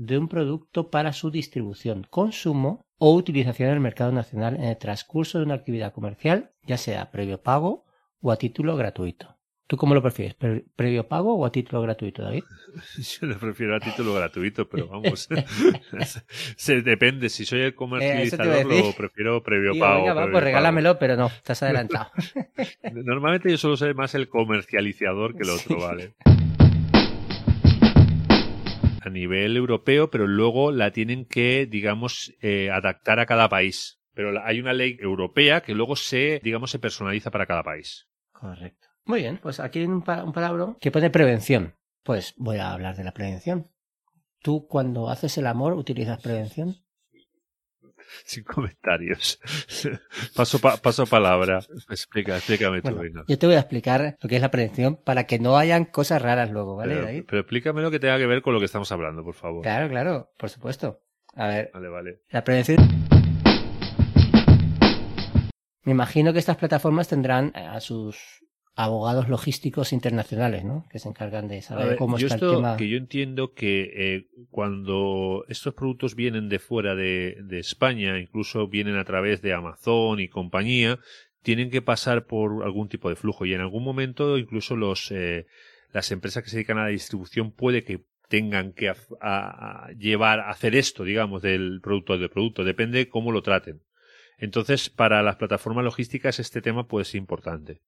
de un producto para su distribución, consumo o utilización en el mercado nacional en el transcurso de una actividad comercial, ya sea previo pago o a título gratuito. ¿Tú cómo lo prefieres? ¿Previo pago o a título gratuito, David? Yo lo prefiero a título gratuito, pero vamos. se, depende. Si soy el comercializador, lo prefiero previo pago. Venga, va, pues regálamelo, pero no, estás adelantado. Normalmente yo solo soy más el comercializador que el otro, ¿vale? A nivel europeo, pero luego la tienen que, digamos, eh, adaptar a cada país. Pero hay una ley europea que luego se, digamos, se personaliza para cada país. Correcto. Muy bien, pues aquí hay un, un palabra que pone prevención. Pues voy a hablar de la prevención. ¿Tú cuando haces el amor utilizas prevención? sin comentarios. paso, paso palabra. Explica, explícame tú. yo te voy a explicar lo que es la prevención para que no hayan cosas raras luego, ¿vale? Pero, pero, explícame lo que tenga que ver con lo que estamos hablando, por favor. Claro, claro, por supuesto. A ver. Vale, vale. La prevención. Me imagino que estas plataformas tendrán a sus abogados logísticos internacionales, ¿no? Que se encargan de saber cómo está el tema. Que yo entiendo que eh, cuando estos productos vienen de fuera de, España, incluso vienen a través de Amazon y compañía, tienen que pasar por algún tipo de flujo y en algún momento incluso los eh, las empresas que se dedican a la distribución puede que tengan que llevar a hacer esto, digamos, del producto de producto, depende cómo lo traten. Entonces, para las plataformas logísticas este tema puede ser importante.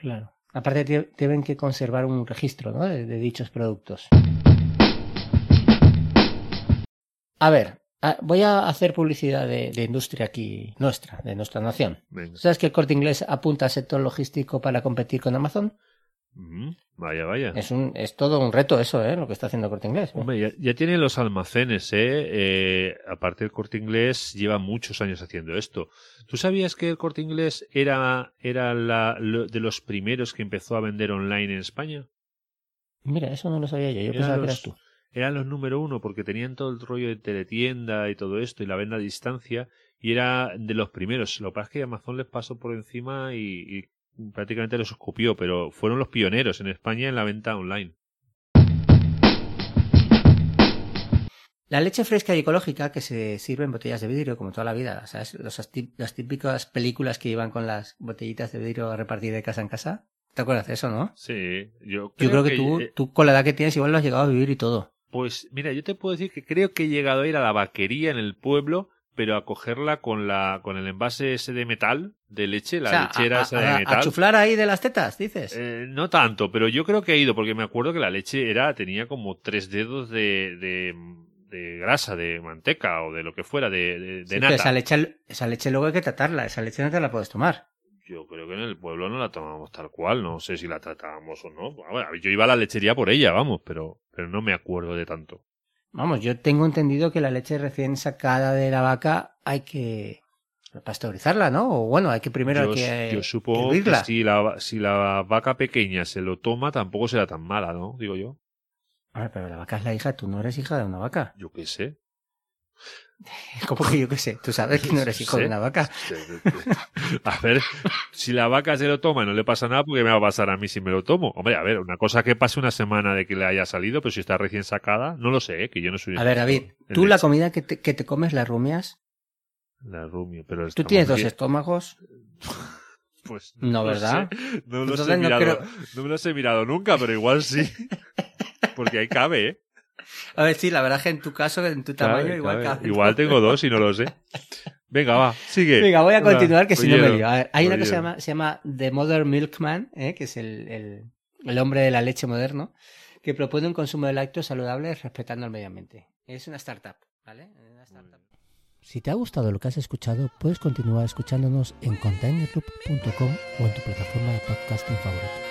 Claro. Aparte deben que conservar un registro ¿no? de, dichos productos. A ver, voy a hacer publicidad de, industria aquí nuestra, de nuestra nación. ¿Sabes que el corte inglés apunta al sector logístico para competir con Amazon? Vaya, vaya. Es, un, es todo un reto eso, ¿eh? Lo que está haciendo Corte Inglés. Hombre, ya, ya, tiene los almacenes, ¿eh? ¿eh? Aparte, el Corte Inglés lleva muchos años haciendo esto. ¿Tú sabías que el Corte Inglés era, era la, de los primeros que empezó a vender online en España? Mira, eso no lo sabía yo. Yo pensaba que eras tú. Eran los número uno porque tenían todo el rollo de teletienda y todo esto y la venta a distancia y era de los primeros. Lo que pasa es que Amazon les pasó por encima y prácticamente los escupió, pero fueron los pioneros en España en la venta online. La leche fresca y ecológica que se sirve en botellas de vidrio, como toda la vida, ¿sabes? las típicas películas que iban con las botellitas de vidrio a repartir de casa en casa. ¿Te acuerdas de eso, no? Sí, yo creo, yo creo que, tú, eh, tú, con la edad que tienes, igual lo has llegado a vivir y todo. Pues mira, yo te puedo decir que creo que he llegado a ir a la vaquería en el pueblo pero a cogerla con la con el envase ese de metal de leche, la lechera esa de metal. ¿A chuflar ahí de las tetas, dices? Eh, no tanto, pero yo creo que he ido, porque me acuerdo que la leche era tenía como tres dedos de, de, de grasa, de manteca o de lo que fuera, de, de, nata. esa leche, esa leche luego hay que tratarla, esa leche no te la puedes tomar. Yo creo que en el pueblo no la tomábamos tal cual, no sé si la tratábamos o no. yo iba a la lechería por ella, vamos, pero, pero no me acuerdo de tanto. Vamos, yo tengo entendido que la leche recién sacada de la vaca hay que pasteurizarla, ¿no? O bueno, hay que primero yo, que Yo supongo que, si, la, si la vaca pequeña se lo toma, tampoco será tan mala, ¿no? Digo yo. ver, pero la vaca es la hija, tú no eres hija de una vaca. Yo qué sé. ¿Cómo que yo qué sé? ¿Tú sabes que no eres hijo de una vaca? A ver, si la vaca se lo toma y no le pasa nada, ¿por qué me va a pasar a mí si me lo tomo? Hombre, a ver, una cosa que pase una semana de que le haya salido, pero si está recién sacada, no lo sé, ¿eh? que yo no soy... A ver, David, ¿tú la comida que te, que te comes la rumias? La rumia, pero... ¿Tú tienes dos estómagos? Pues no, ¿verdad? No, los he mirado, no me los he mirado nunca, pero igual sí. Porque ahí cabe, ¿eh? A ver, sí, la verdad es que en tu caso, en tu tamaño, igual Igual tengo dos y no lo sé. Venga, va, sigue. Venga, voy a continuar, que si no me lío. A ver, hay una que se llama, se llama The Modern Milkman, ¿eh? que es el, el, el, hombre de la leche moderno, que propone un consumo de lácteos saludable respetando el medio ambiente. Es una startup, ¿vale? Una startup. Si te ha gustado lo que has escuchado, puedes continuar escuchándonos en containerloop.com o en tu plataforma de podcasting favorito.